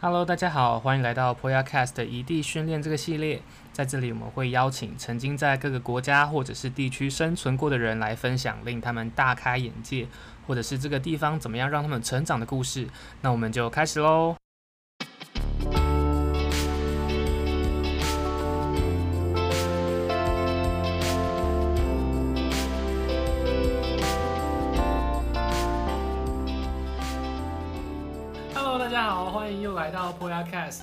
Hello，大家好，欢迎来到 Poyacast 的异地训练这个系列。在这里，我们会邀请曾经在各个国家或者是地区生存过的人来分享令他们大开眼界，或者是这个地方怎么样让他们成长的故事。那我们就开始喽。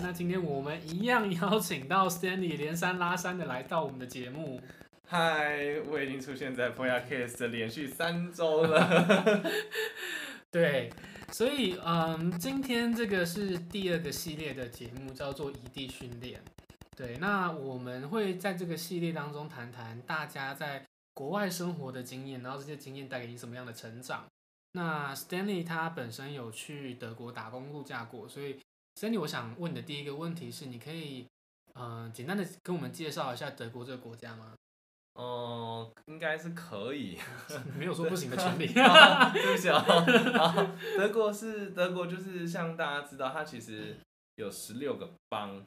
那今天我们一样邀请到 Stanley 连三拉三的来到我们的节目。嗨，我已经出现在 Poyacast 的连续三周了。对，所以嗯，今天这个是第二个系列的节目，叫做异地训练。对，那我们会在这个系列当中谈谈大家在国外生活的经验，然后这些经验带给你什么样的成长。那 Stanley 他本身有去德国打工度假过，所以。Stanley，我想问你的第一个问题是，你可以，嗯、呃，简单的跟我们介绍一下德国这个国家吗？哦、呃，应该是可以，没有说不行的权利。对不起啊，德国是德国，就是像大家知道，它其实有十六个邦，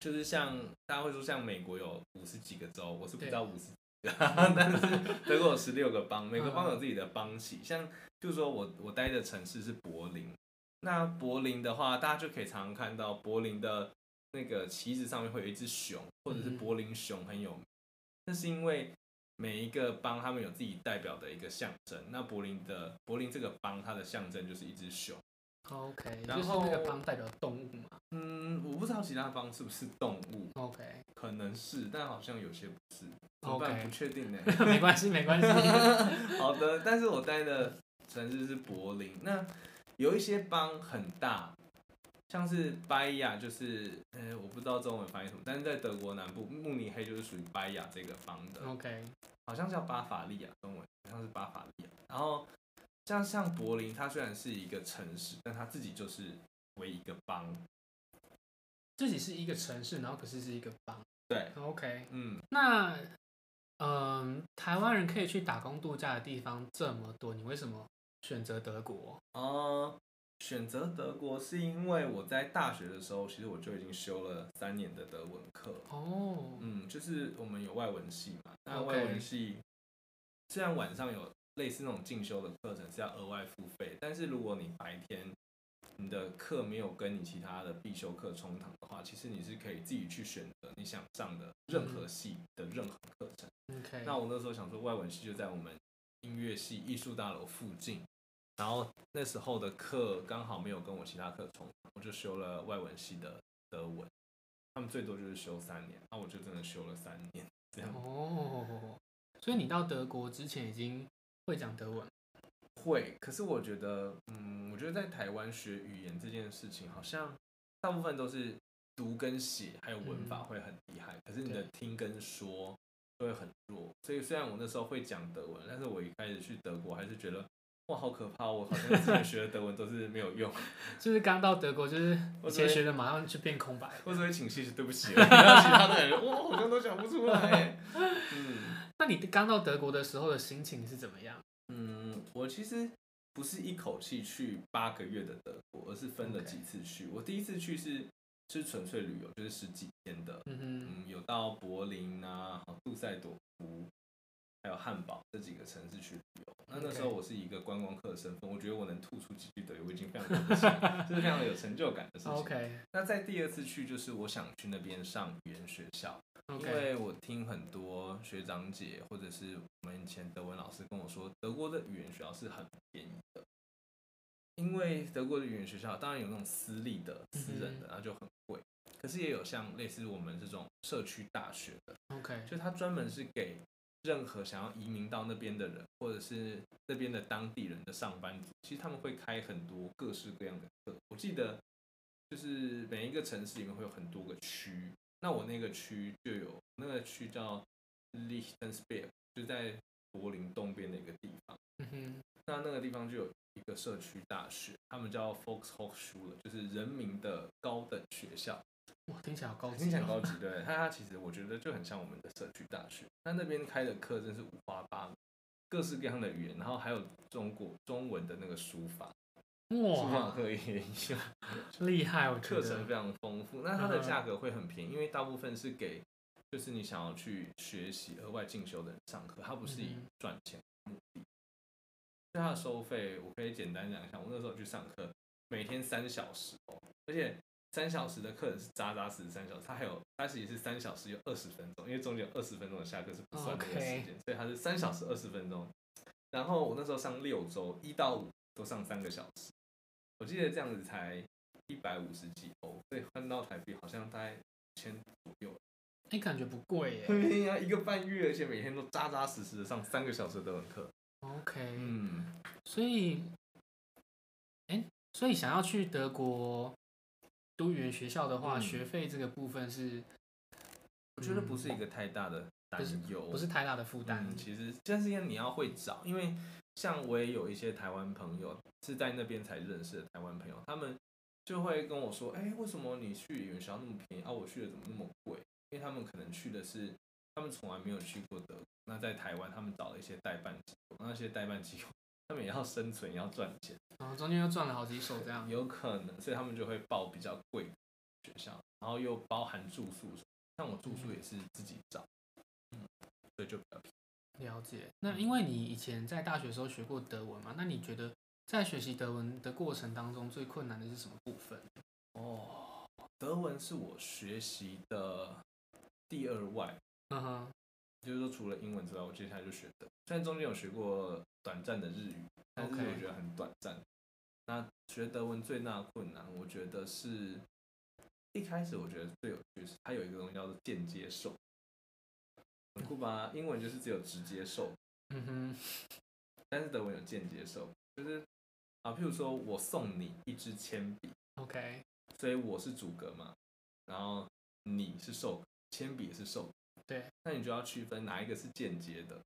就是像大家会说，像美国有五十几个州，我是不知道五十几个，但是德国有十六个邦，每个邦有自己的邦旗，像就是说我我待的城市是柏林。那柏林的话，大家就可以常常看到柏林的那个旗子上面会有一只熊，或者是柏林熊很有名。那是因为每一个邦他们有自己代表的一个象征。那柏林的柏林这个邦，它的象征就是一只熊。OK，然后那个邦代表动物嘛？嗯，我不知道其他邦是不是动物。OK，可能是，但好像有些不是。OK，不确定呢。没关系，没关系。好的，但是我待的城市是柏林。那有一些邦很大，像是拜亚，就是呃，我不知道中文翻译什么，但是在德国南部，慕尼黑就是属于拜亚这个邦的。OK，好像叫巴伐利亚，中文好像是巴伐利亚。然后像像柏林，它虽然是一个城市，但它自己就是为一个邦，自己是一个城市，然后可是是一个邦。对，OK，嗯，那嗯、呃，台湾人可以去打工度假的地方这么多，你为什么？选择德国哦，选择德国是因为我在大学的时候，其实我就已经修了三年的德文课哦。嗯，就是我们有外文系嘛，那外文系虽然晚上有类似那种进修的课程是要额外付费，但是如果你白天你的课没有跟你其他的必修课冲堂的话，其实你是可以自己去选择你想上的任何系的任何课程。OK，那我那时候想说，外文系就在我们音乐系艺术大楼附近。然后那时候的课刚好没有跟我其他课重，我就修了外文系的德文。他们最多就是修三年，那我就真的修了三年这样。哦，所以你到德国之前已经会讲德文？会，可是我觉得，嗯，我觉得在台湾学语言这件事情，好像大部分都是读跟写，还有文法会很厉害，嗯，可是你的听跟说都会很弱。所以虽然我那时候会讲德文，但是我一开始去德国还是觉得。哇，好可怕！我好像之前学的德文都是没有用，就是刚到德国，就是以前学的马上就变空白。或者会请谢谢对不起，其他的人哇，好像都讲不出来。嗯，那你刚到德国的时候的心情是怎么样？嗯，我其实不是一口气去八个月的德国，而是分了几次去。我第一次去是是纯粹旅游，就是十几天的。嗯哼，嗯，有到柏林啊，杜塞朵夫。还有汉堡这几个城市去旅游，那那时候我是一个观光客的身份，我觉得我能吐出几句德语，我已经非常开心，就是非常有成就感的事情。Okay. 那在第二次去，就是我想去那边上语言学校.因为我听很多学长姐或者是我们以前德文老师跟我说，德国的语言学校是很便宜的，因为德国的语言学校当然有那种私立的、私人的，然后就很贵，可是也有像类似我们这种社区大学的，OK，就它专门是给。任何想要移民到那边的人，或者是那边的当地人的上班族，其实他们会开很多各式各样的课。我记得，就是每一个城市里面会有很多个区，那我那个区就有那个区叫 Lichtenberg，就在柏林东边的一个地方。嗯哼，那那个地方就有一个社区大学，他们叫 Hochschule，就是人民的高等学校。哇，听起来好高级，听起来高级。对，它它其实我觉得就很像我们的社区大学。那那边开的课真是五花八门，各式各样的语言，然后还有中国中文的那个书法，哇，非常可以，厉害，我觉得课程非常丰富。那它的价格会很便宜，因为大部分是给就是你想要去学习额外进修的人上课，它不是以赚钱目的。它的收费，我可以简单讲一下。我那时候去上课，每天三小时哦，而且三小时的课程是扎扎实实三小时，它还有它其实是三小时有二十分钟，因为中间有二十分钟的下课是不算那个时间，所以它是三小时二十分钟。然后我那时候上六周，一到五都上三个小时，我记得这样子才。一百五十几欧，所以换到台币好像大概五千左右。你、欸、感觉不贵耶？对呀，一个半月，而且每天都扎扎实实的上三个小时的德文课。OK，嗯，所以，哎、欸，所以想要去德国读语言学校的话，嗯、学费这个部分是，我觉得不是一个太大的担忧，不是太大的负担、嗯。其实，但是因为你要会找，因为像我也有一些台湾朋友是在那边才认识的台湾朋友，他们。就会跟我说，哎、欸，为什么你去语言学校那么便宜啊？我去的怎么那么贵？因为他们可能去的是，他们从来没有去过德国。那在台湾，他们找了一些代办机构，那些代办机构，他们也要生存，也要赚钱，然后中间又赚了好几手，这样有可能，所以他们就会报比较贵的学校，然后又包含住宿，像我住宿也是自己找，嗯，所以就比较便宜。了解。那因为你以前在大学的时候学过德文嘛，那你觉得？在学习德文的过程当中，最困难的是什么部分？哦，德文是我学习的第二外，嗯哼，就是说除了英文之外，我接下来就学的。虽然中间有学过短暂的日语，但是我觉得很短暂。那学德文最大的困难，我觉得是一开始我觉得最有趣是它有一个东西叫做间接受，很酷吧？英文就是只有直接受，嗯哼，但是德文有间接受，就是。啊，譬如说我送你一支铅笔，OK，所以我是主格嘛，然后你是受，铅笔是受，对，那你就要区分哪一个是间接的，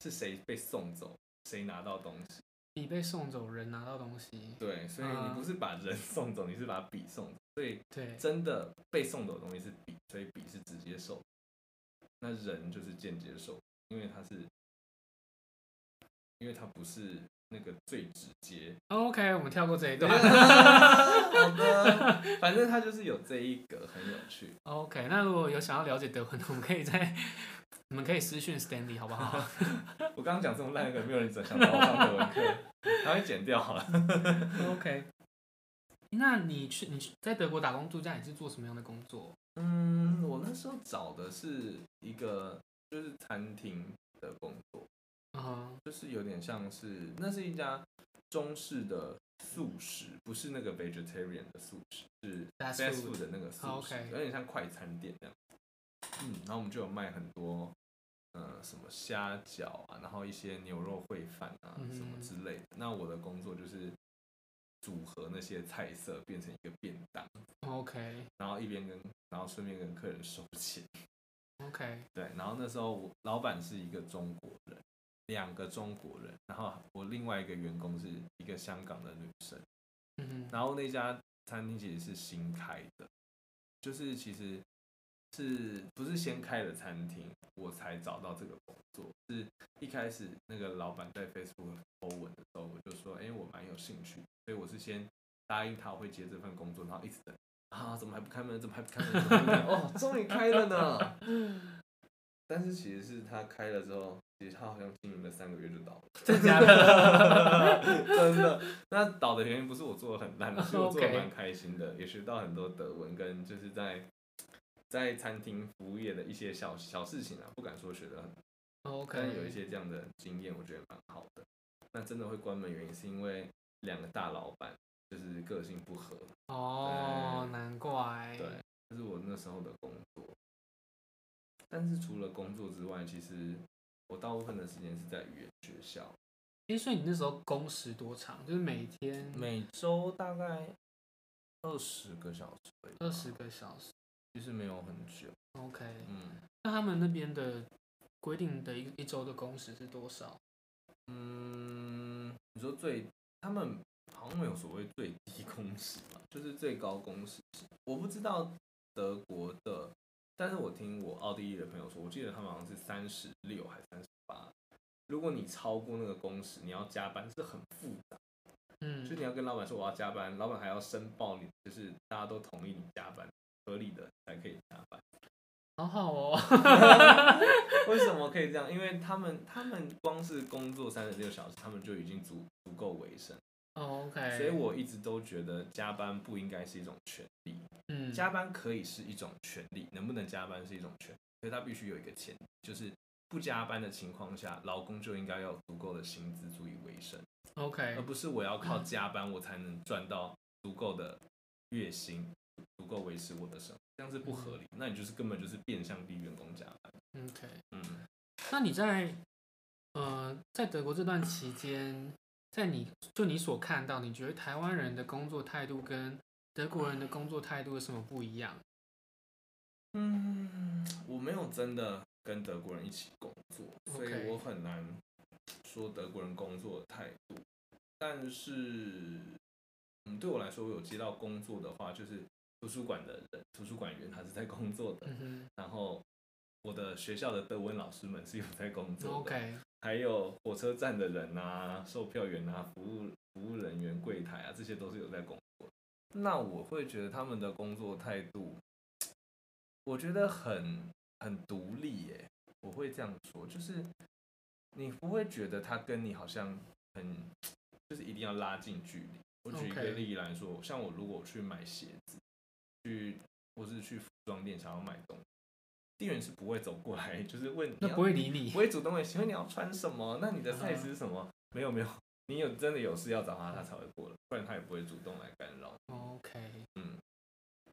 是谁被送走，谁拿到东西？笔被送走，人拿到东西。对，所以你不是把人送走，你是把笔送走，所以对，真的被送走的东西是笔，所以笔是直接受，那人就是间接受，因为他是，因为他不是。那个最直接。OK，我们跳过这一段。好的，反正他就是有这一个很有趣。OK，那如果有想要了解德文的，我们可以在，你们可以私讯 Stanley 好不好？我刚刚讲这么烂，可能没有人想到我上德文课，他会剪掉好了。OK，那你去你在德国打工度假，你是做什么样的工作？嗯，我那时候找的是一个就是餐厅的工作。啊，就是有点像是，那是一家中式的素食，不是那个 vegetarian 的素食，是 fast food 的那个素食，有点像快餐店这样。嗯，然后我们就有卖很多，呃，什么虾饺啊，然后一些牛肉烩饭啊，什么之类的。那我的工作就是组合那些菜色变成一个便当，OK，然后一边跟，然后顺便跟客人收钱，OK，对，然后那时候我老板是一个中国人。两个中国人，然后我另外一个员工是一个香港的女生，嗯，然后那家餐厅其实是新开的，就是其实是不是先开的餐厅，我才找到这个工作，是一开始那个老板在 Facebook 发文的时候，我就说，哎，我蛮有兴趣，所以我是先答应他我会接这份工作，然后一直等，啊，怎么还不开门？怎么还不开门？怎么还不开门？哦，终于开了呢。但是其实是他开了之后，其实他好像经营了三个月就倒了。真的假的？真的。那倒的原因不是我做的很烂，是我做的蛮开心的，也学到很多德文跟就是在在餐厅服务业的一些小小事情啊，不敢说学的很。OK。但有一些这样的经验，我觉得蛮好的。那真的会关门原因是因为两个大老板就是个性不合。哦，难怪。对，这是我那时候的工作。但是除了工作之外，其实我大部分的时间是在语言学校。哎，所以你那时候工时多长？就是每天、每周大概二十个小时。二十个小时，其实没有很久。OK，嗯，那他们那边的规定的一一周的工时是多少？嗯，你说最，他们好像没有所谓最低工时吧，就是最高工时。我不知道德国的。但是我听我奥地利的朋友说，我记得他们好像是三十六还是三十八。如果你超过那个工时，你要加班是很复杂。嗯，就你要跟老板说我要加班，老板还要申报你，就是大家都同意你加班，合理的才可以加班。好好哦。为什么可以这样？因为他们他们光是工作三十六小时，他们就已经足足够维生。Oh, OK。所以我一直都觉得加班不应该是一种权利。嗯，加班可以是一种权利，能不能加班是一种权利，所以他必须有一个前提，就是不加班的情况下，劳工就应该要有足够的薪资足以维生。OK。而不是我要靠 加班我才能赚到足够的月薪，足够维持我的生活，这样是不合理。那你就是根本就是变相逼员工加班。OK。嗯，那你在呃在德国这段期间，在你就你所看到，你觉得台湾人的工作态度跟德国人的工作态度有什么不一样？嗯，我没有真的跟德国人一起工作，所以我很难说德国人工作的态度。但是，嗯，对我来说，我有接到工作的话，就是图书馆的人，图书馆员他是在工作的，然后我的学校的德文老师们是有在工作的，还有火车站的人啊，售票员啊，服务服务人员、柜台啊，这些都是有在工作。那我会觉得他们的工作态度，我觉得很很独立耶。我会这样说，就是你不会觉得他跟你好像很，就是一定要拉近距离。我举一个例子来说像我如果去买鞋子，去或是去服装店想要买东西，店员是不会走过来，就是问你，那不会理你，不会主动问，请问你要穿什么？那你的 size 是什么？Uh. 没有没有。你有真的有事要找他，他才会过来，不然他也不会主动来干扰。OK，嗯，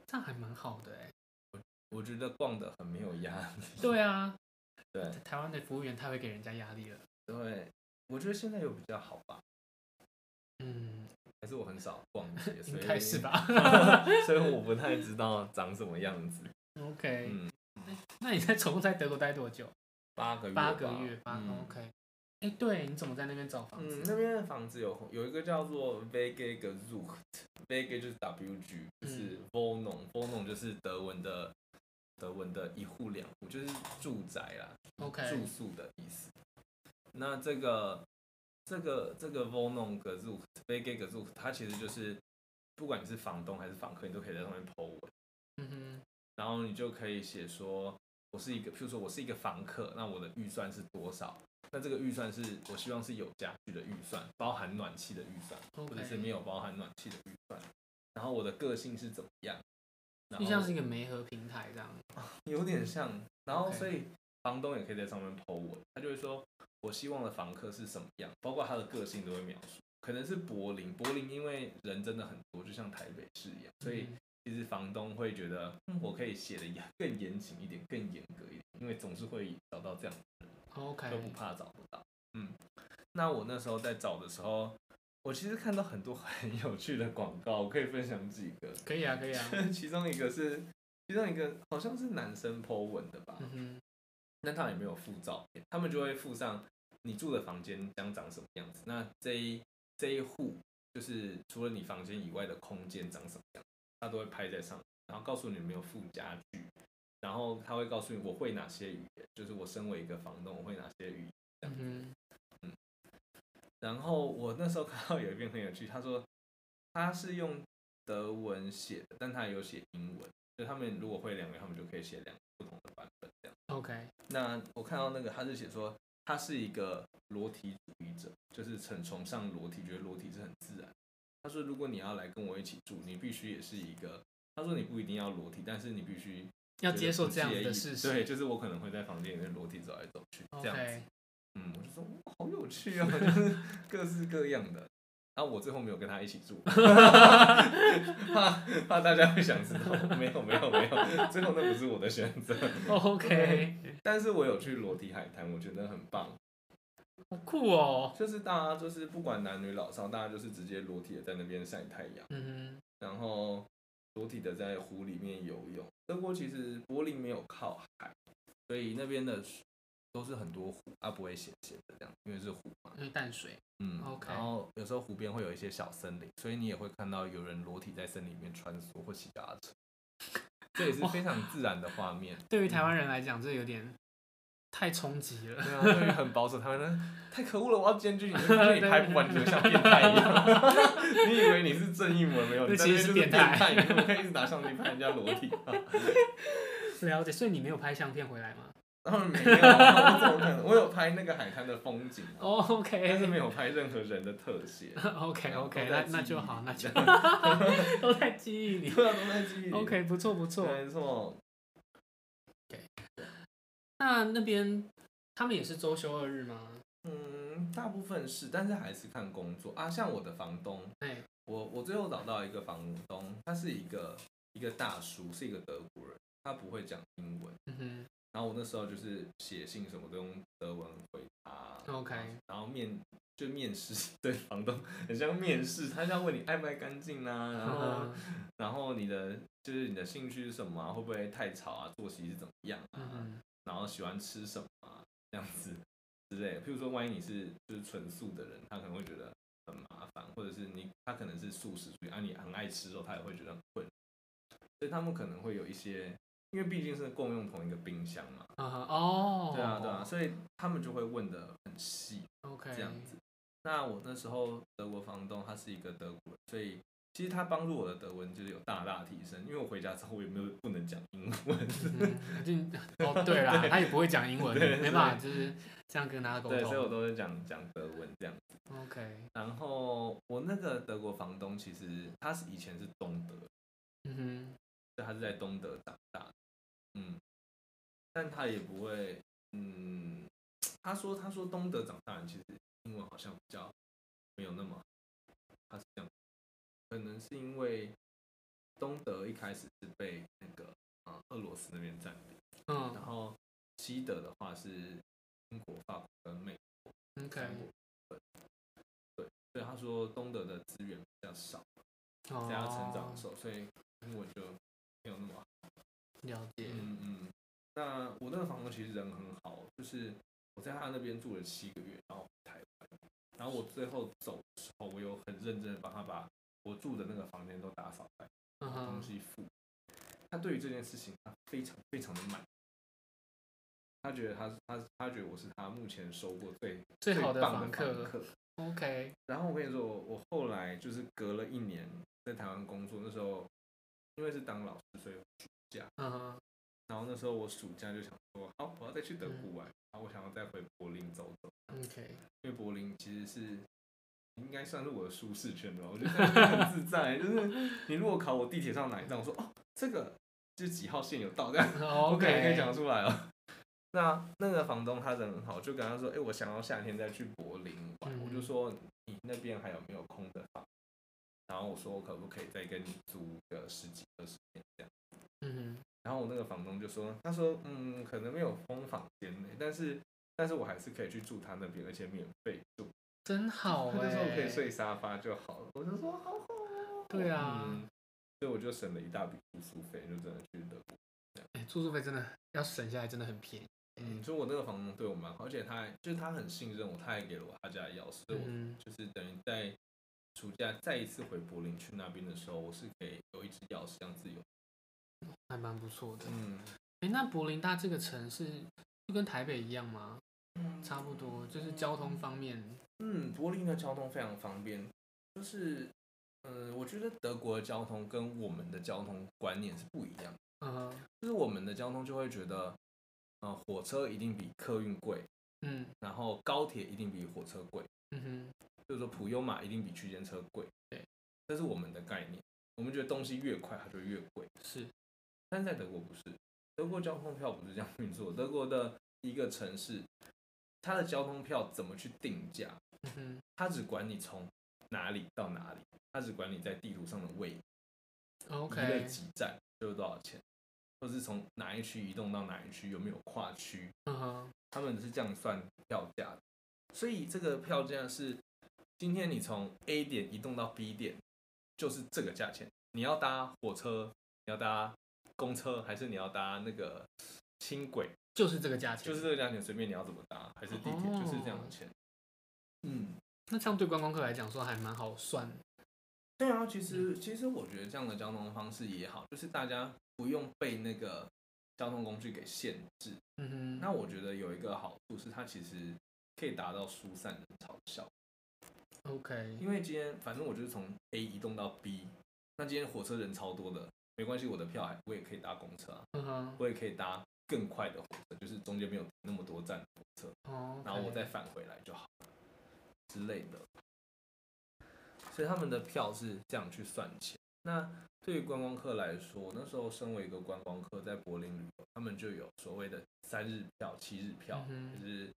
这样还蛮好的哎。我我觉得逛的很没有压力。对啊，对，台湾的服务员太会给人家压力了。对，我觉得现在又比较好吧。嗯，还是我很少逛街，应该是吧。所以我不太知道长什么样子。OK，嗯，那你在总共在德国待多久？八个月。八个月，八个 OK。哎，对，你怎么在那边找房子？嗯，那边的房子有有一个叫做 WG gesucht，WG 就是 WG，就是 Wohnung，Wohnung 就是德文的德文的一户两户，就是住宅啦，OK，住宿的意思。那这个这个这个 Wohnung gesucht，WG gesucht，它其实就是不管你是房东还是房客，你都可以在上面 po 文。嗯哼，然后你就可以写说，我是一个，譬如说我是一个房客，那我的预算是多少？那这个预算是我希望是有家具的预算，包含暖气的预算.或者是没有包含暖气的预算。然后我的个性是怎么样？就像是一个媒合平台这样，有点像。然后所以房东也可以在上面 po 文，他就会说我希望的房客是什么样，包括他的个性都会描述。可能是柏林，柏林因为人真的很多，就像台北市一样，所以其实房东会觉得我可以写的更严谨一点，更严格一点，因为总是会找到这样。OK，都不怕找不到。嗯，那我那时候在找的时候，我其实看到很多很有趣的广告，我可以分享几个。可以啊，可以啊。其中一个是，其中一个好像是男生 po 文的吧。嗯哼。那他也没有附照片，他们就会附上你住的房间将长什么样子。那这一这一户就是除了你房间以外的空间长什么样，他都会拍在上面，然后告诉你有没有附家具。然后他会告诉你我会哪些语言，就是我身为一个房东，我会哪些语言这样。嗯，嗯。然后我那时候看到有一篇很有趣，他说他是用德文写的，但他也有写英文，就他们如果会两个，他们就可以写两个不同的版本这样。OK。那我看到那个他是写说他是一个裸体主义者，就是很崇尚裸体，觉得裸体是很自然。他说如果你要来跟我一起住，你必须也是一个。他说你不一定要裸体，但是你必须。要接受这样的事实，对，就是我可能会在房间里面裸体走来走去这样子。嗯，我就说好有趣啊，就是各式各样的。然后我最后没有跟他一起住，怕怕大家会想知道，没有没有没有，最后那不是我的选择。OK，但是我有去裸体海滩，我觉得很棒，好酷哦。就是大家就是不管男女老少，大家就是直接裸体的在那边晒太阳，嗯哼，然后。裸体的在湖里面游泳。德国其实柏林没有靠海，所以那边的都是很多湖，啊不会咸咸的这样，因为是湖嘛，因为淡水。嗯，OK。然后有时候湖边会有一些小森林，所以你也会看到有人裸体在森林里面穿梭或骑脚踏车，这也是非常自然的画面。对于台湾人来讲，这有点太冲击了。对啊，对于很保守，他们呢 太可恶了，我要检举你，检 举你拍不完，你就像变态一样。你以为你是正义魔没有？你其实是变态，你怎么可以一直拿相机拍人家裸体？了解，所以你没有拍相片回来吗？当然没有，我怎么可能？我有拍那个海滩的风景哦，OK，但是没有拍任何人的特写。OK，OK，那那就好，那就都在记忆里，对啊，都在记忆里。OK，不错不错，没错。那那边他们也是周休二日吗？嗯，大部分是，但是还是看工作啊。像我的房东，哎，我我最后找到一个房东，他是一个一个大叔，是一个德国人，他不会讲英文。嗯哼。然后我那时候就是写信什么都用德文回他，OK。然后面就面试，对房东很像面试，他像问你爱不爱干净啊，然后、uh. 然后你的就是你的兴趣是什么啊，会不会太吵啊，作息是怎么样啊，uh. 然后喜欢吃什么啊，这样子之类的。譬如说，万一你是就是纯素的人，他可能会觉得很麻烦，或者是你他可能是素食主义啊，你很爱吃肉，他也会觉得很困。所以他们可能会有一些。因为毕竟是共用同一个冰箱嘛，啊哈哦，对啊对啊，所以他们就会问的很细，OK，这样子。那我那时候德国房东他是一个德国人，所以其实他帮助我的德文就是有大大提升。因为我回家之后我也没有不能讲英文，嗯、哦对啦，他也不会讲英文，没办法就是这样跟他沟通。对，所以我都是讲讲德文这样子。OK，然后我那个德国房东其实他是以前是东德，嗯哼，他是在东德长大的。嗯，但他也不会，嗯，他说他说东德长大人其实英文好像比较没有那么，他是这样，可能是因为东德一开始是被那个啊俄罗斯那边占领，嗯，然后西德的话是英国、法国跟美国，OK，对，对，所以他说东德的资源比较少，在他成长的时候，所以英文就没有那么好。了解，嗯嗯，那我那个房东其实人很好，就是我在他那边住了七个月，然后台湾，然后我最后走的时候，我有很认真的帮他把我住的那个房间都打扫开，把东西付。他对于这件事情，他非常非常的满，他觉得他他他觉得我是他目前收过最最好的房客，，OK。然后我跟你说，我后来就是隔了一年在台湾工作，那时候因为是当老师，所以暑。假，嗯，然后那时候我暑假就想说，好，我要再去德国玩，然后我想要再回柏林走走，OK，因为柏林其实是应该算是我的舒适圈吧，我觉得很自在，就是你如果考我地铁上哪一站，我说哦，这个就是几号线有到这样，OK，可以讲出来了。那那个房东他人很好，就跟他说，哎，我想要夏天再去柏林玩，我就说你那边还有没有空的房？然后我说我可不可以再跟你租个十几二十天这样。嗯哼，然后我那个房东就说，他说，嗯，可能没有空房间内，但是，但是我还是可以去住他那边，而且免费住，真好哎，那时候可以睡沙发就好了，我就说好好哦，对啊，嗯，所以我就省了一大笔住宿费，就真的去德国，哎，住宿费真的要省下来，真的很便宜，嗯，所以我那个房东对我蛮好，而且他还就是他很信任我，他还给了我他家的钥匙，我就是等于在暑假再一次回柏林去那边的时候，我是可以有一只钥匙这样自由。还蛮不错的。嗯，哎，那柏林它这个城市就跟台北一样吗？嗯，差不多，就是交通方面。嗯，柏林的交通非常方便。就是，嗯，我觉得德国的交通跟我们的交通观念是不一样。嗯，就是我们的交通就会觉得，呃，火车一定比客运贵。嗯，然后高铁一定比火车贵。嗯哼，就是说普悠玛一定比区间车贵。对，这是我们的概念。我们觉得东西越快，它就越贵。是。但在德国不是，德国交通票不是这样运作。德国的一个城市，它的交通票怎么去定价？它只管你从哪里到哪里，它只管你在地图上的位置。OK。一个几站就是多少钱，或是从哪一区移动到哪一区，有没有跨区？嗯哼。他们是这样算票价的。所以这个票价是，今天你从 A 点移动到 B 点，就是这个价钱。你要搭火车，你要搭。公车还是你要搭那个轻轨，就是这个价钱，就是这个价钱，随便你要怎么搭，还是地铁，就是这样的钱。嗯，那这样对观光客来讲说还蛮好算。对啊，其实其实我觉得这样的交通方式也好，就是大家不用被那个交通工具给限制。嗯哼。那我觉得有一个好处是，它其实可以达到疏散人潮的效果。OK。因为今天反正我就是从 A 移动到 B，那今天火车人超多的，没关系，我的票还我也可以搭公车啊。嗯哼。我也可以搭更快的火车，就是中间没有那么多站的火车。哦。然后我再返回来就好了之类的。所以他们的票是这样去算钱。那对于观光客来说，那时候身为一个观光客在柏林旅游，他们就有所谓的三日票、七日票，嗯、就是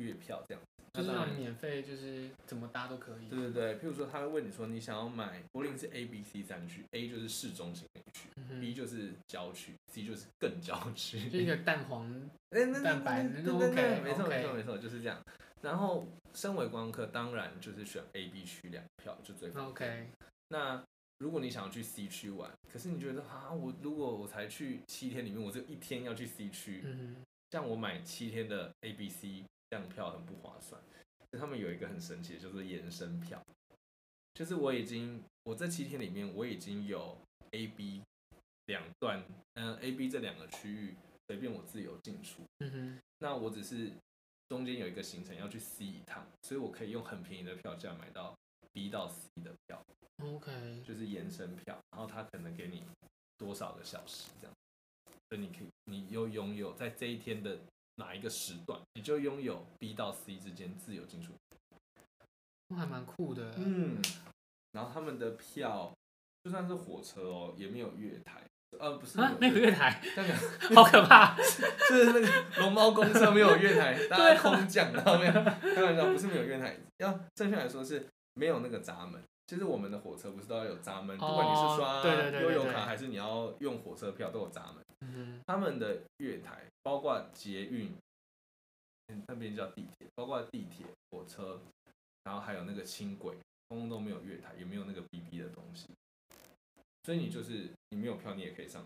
月票这样子，就是让你免费，就是怎么搭都可以。对对对，譬如说他会问你说，你想要买柏林是 A、B、C 三区，A 就是市中心那区、嗯、，B 就是郊区，C 就是更郊区，就一个 蛋黄、欸、蛋白的那种。OK，没错没错没错，就是这样。然后身为观光客，当然就是选 A、B 区两票就最方便。OK，那。如果你想要去 C 区玩，可是你觉得啊，我如果我才去七天里面，我只有一天要去 C 区，嗯，像我买七天的 A、B、C 这样票很不划算。他们有一个很神奇的，就是延伸票，就是我已经我这七天里面我已经有 A、B 两段，嗯，A、B 这两个区域随便我自由进出，嗯哼，那我只是中间有一个行程要去 C 一趟，所以我可以用很便宜的票价买到 B 到 C 的票。OK，就是延伸票，然后他可能给你多少个小时这样，所以你可以，你又拥有在这一天的哪一个时段，你就拥有 B 到 C 之间自由进出，还蛮酷的。嗯，然后他们的票就算是火车哦，也没有月台，呃，不是啊，没有月台，那个 好可怕，是那个龙猫公车没有月台，大家空降，然后没有，开玩笑，不是没有月台，要正确来说是没有那个闸门。其实我们的火车不是都要有闸门，不管你是刷悠游卡还是你要用火车票都有闸门。嗯，他们的月台包括捷运，那边叫地铁，包括地铁、火车，然后还有那个轻轨，通通都没有月台，也没有那个 BB 的东西。所以你就是你没有票，你也可以上。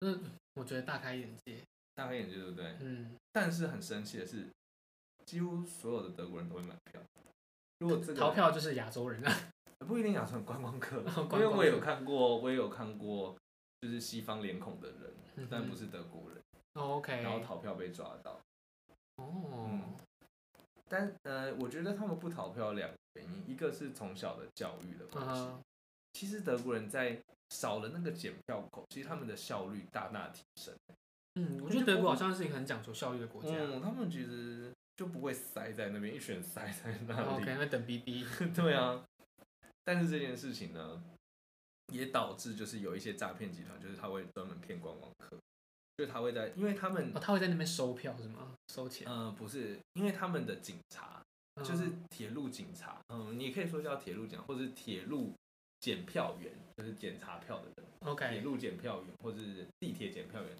嗯，我觉得大开眼界，大开眼界，对不对？嗯。但是很神奇的是，几乎所有的德国人都会买票。如果这个逃票就是亚洲人啊，不一定亚洲人，观光客，因为我也有看过，我也有看过，就是西方脸孔的人，嗯、但不是德国人。哦、OK，然后逃票被抓到。哦，嗯、但呃，我觉得他们不逃票两个原因，一个是从小的教育的关系。Uh -huh. 其实德国人在少了那个检票口，其实他们的效率大大提升。嗯，我觉得德国好像是一个很讲求效率的国家。嗯，他们其实。就不会塞在那边，一群塞在那里。OK，那等 BB。对啊，但是这件事情呢，也导致就是有一些诈骗集团，就是他会专门骗观光客，就是他会在，因为他们，哦，他会在那边收票是吗？收钱？嗯、呃，不是，因为他们的警察就是铁路警察，嗯，你可以说叫铁路警察，或者是铁路检票员，就是检查票的人。OK，铁路检票员或者是地铁检票员，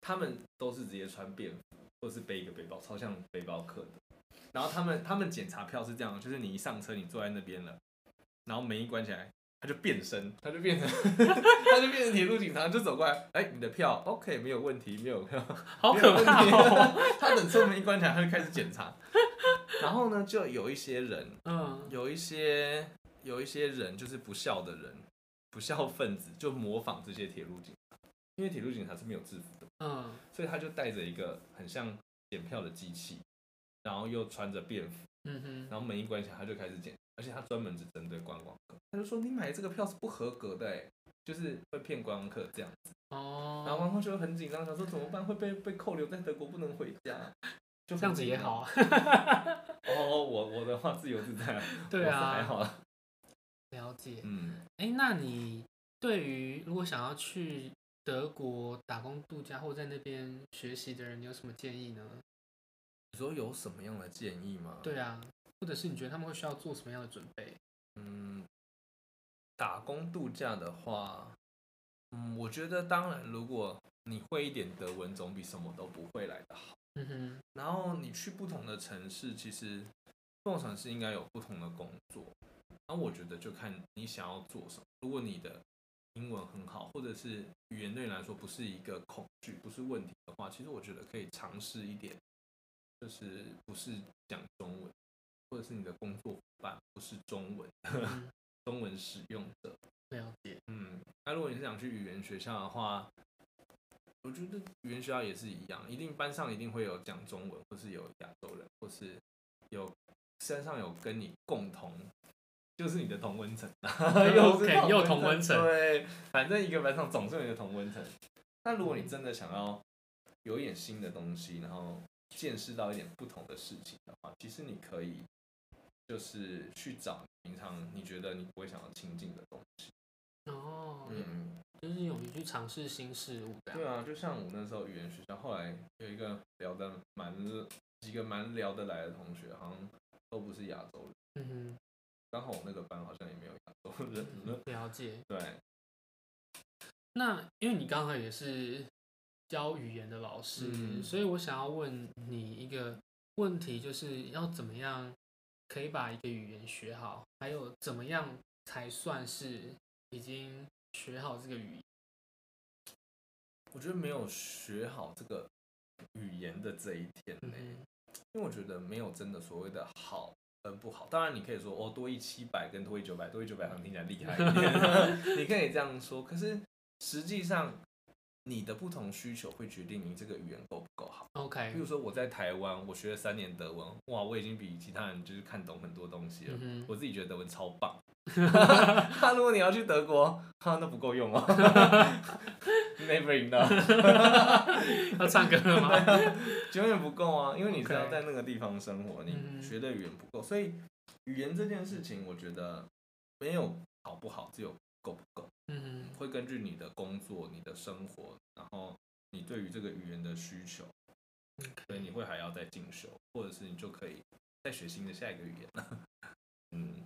他们都是直接穿便服。或是背一个背包，超像背包客的。然后他们他们检查票是这样，就是你一上车，你坐在那边了，然后门一关起来，他就变身，他就变成 他就变成铁路警察，就走过来，哎，你的票，OK，没有问题，没有票，好可怕哦。他等车门一关起来，他就开始检查。然后呢，就有一些人，嗯，有一些有一些人就是不孝的人，不孝分子，就模仿这些铁路警察，因为铁路警察是没有制服的。嗯，所以他就带着一个很像检票的机器，然后又穿着便服，嗯哼，然后门一关起来，他就开始检，而且他专门只针对观光客，他就说你买这个票是不合格的，哎，就是会骗观光客这样子。哦，然后观光客就很紧张，想说怎么办？会被被扣留在德国，不能回家，就这样子也好啊。哦，我我的话自由自在，对啊，还好啊。了解，嗯，哎，那你对于如果想要去德国打工度假或在那边学习的人，你有什么建议呢？你说有什么样的建议吗？对啊，或者是你觉得他们会需要做什么样的准备？嗯，打工度假的话，嗯，我觉得当然，如果你会一点德文，总比什么都不会来的好。嗯哼。然后你去不同的城市，其实不同城市应该有不同的工作。那我觉得就看你想要做什么。如果你的英文很好，或者是语言对你来说不是一个恐惧，不是问题的话，其实我觉得可以尝试一点，就是不是讲中文，或者是你的工作伙伴不是中文，嗯、中文使用者。了解。嗯，那如果你是想去语言学校的话，我觉得语言学校也是一样，一定班上一定会有讲中文，或是有亚洲人，或是有身上有跟你共同，就是你的同温层，又是又同温层，对，反正一个班上总是有一个同温层。那如果你真的想要有一点新的东西，然后见识到一点不同的事情的话，其实你可以就是去找平常你觉得你不会想要亲近的东西。哦，嗯，就是勇于去尝试新事物。对啊，就像我那时候语言学校，后来有一个聊得蛮几个蛮聊得来的同学，好像都不是亚洲人。嗯哼，刚好我那个班好像也没有亚洲人。了解。对。那因为你刚好也是教语言的老师，嗯，所以我想要问你一个问题，就是要怎么样可以把一个语言学好，还有怎么样才算是已经学好这个语言？我觉得没有学好这个语言的这一天呢，嗯，因为我觉得没有真的所谓的好跟不好。当然你可以说哦，多一七百跟多一九百，多一九百好像听起来厉害一点，你可以这样说。可是实际上，你的不同需求会决定你这个语言够不够好。OK，比如说我在台湾，我学了三年德文，哇，我已经比其他人就是看懂很多东西了。嗯、我自己觉得德文超棒。那如果你要去德国，哈，那不够用哦。Never enough。要唱歌了吗？永远不够啊，因为你是要在那个地方生活，你学的语言不够，所以语言这件事情，我觉得没有好不好，只有够不够。嗯，会根据你的工作、你的生活，然后你对于这个语言的需求，所以你会还要再进修，或者是你就可以再学新的下一个语言了。嗯，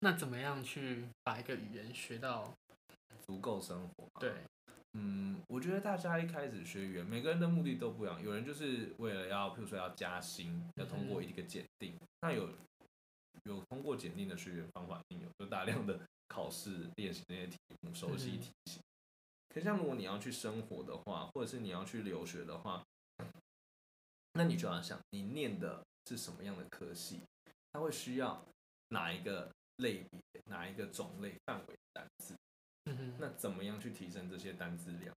那怎么样去把一个语言学到足够生活？对，嗯，我觉得大家一开始学语言，每个人的目的都不一样。有人就是为了要，譬如说要加薪，要通过一个检定，那有有通过检定的学语言方法，有，就大量的。考试练习那些题目，熟悉题型。可像如果你要去生活的话，或者是你要去留学的话，那你就要想，你念的是什么样的科系，它会需要哪一个类别、哪一个种类范围的单词。那怎么样去提升这些单词量？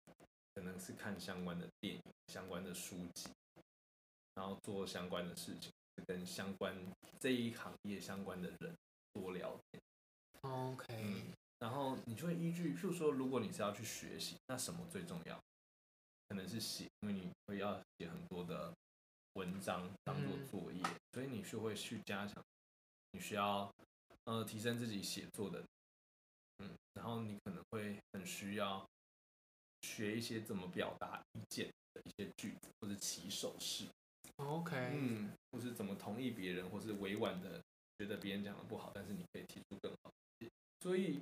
可能是看相关的电影、相关的书籍，然后做相关的事情，跟相关这一行业相关的人多聊天。OK，嗯，然后你就会依据，譬如说，如果你是要去学习，那什么最重要？可能是写，因为你会要写很多的文章当做作业，嗯，所以你就会去加强，你需要呃提升自己写作的，嗯，然后你可能会很需要学一些怎么表达意见的一些句子或者起手式，OK，嗯，或是怎么同意别人，或是委婉的觉得别人讲的不好，但是你可以提出更好。所以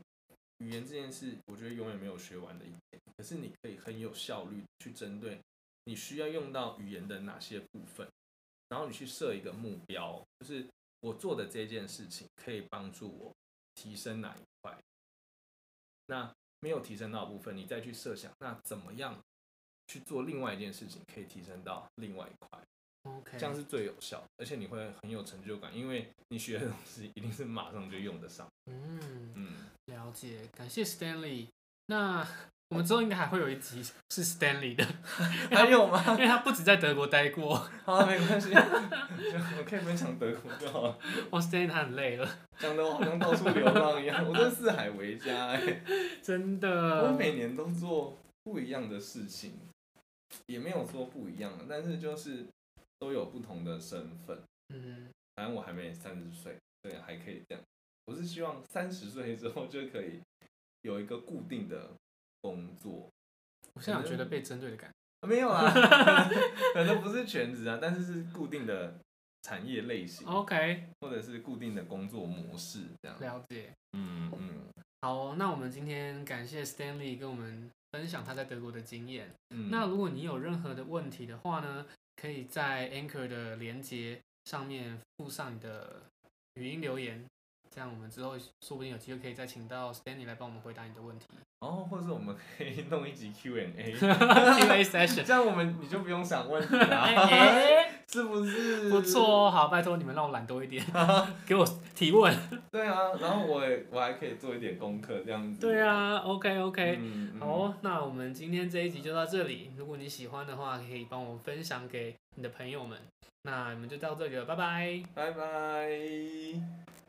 语言这件事，我觉得永远没有学完的一天。可是你可以很有效率去针对你需要用到语言的哪些部分，然后你去设一个目标，就是我做的这件事情可以帮助我提升哪一块。那没有提升到的部分，你再去设想，那怎么样去做另外一件事情可以提升到另外一块。Okay. 这样是最有效，而且你会很有成就感，因为你学的东西一定是马上就用得上。嗯解，感谢 Stanley。那我们之后应该还会有一集是 Stanley 的，还有吗？因为他不止在德国待过。好，没关系，我可以分享德国就好了。哇，Stanley 他很累了，讲的我好像到处流浪一样。我真四海为家，哎，真的。我每年都做不一样的事情，也没有说不一样，但是就是。都有不同的身份，嗯，反正我还没三十岁，对，还可以这样。我是希望三十岁之后就可以有一个固定的工作。我现在觉得被针对的感觉，没有啊，可能不是全职啊，但是是固定的产业类型，OK，或者是固定的工作模式这样。了解，嗯嗯。好哦，那我们今天感谢 Stanley 跟我们分享他在德国的经验。嗯，那如果你有任何的问题的话呢？可以在 Anchor 的连接上面附上你的语音留言，这样我们之后说不定有机会可以再请到 Stanley 来帮我们回答你的问题。哦，或者是我们可以弄一集 Q&A，Q&A session，这样我们你就不用想问题了。是不是？不错哦，好，拜托你们让我懒多一点，给我提问。对啊，然后我也我还可以做一点功课这样子。对啊，OK OK，嗯嗯、好，那我们今天这一集就到这里。如果你喜欢的话，可以帮我分享给你的朋友们。那我们就到这里了，拜拜，拜拜。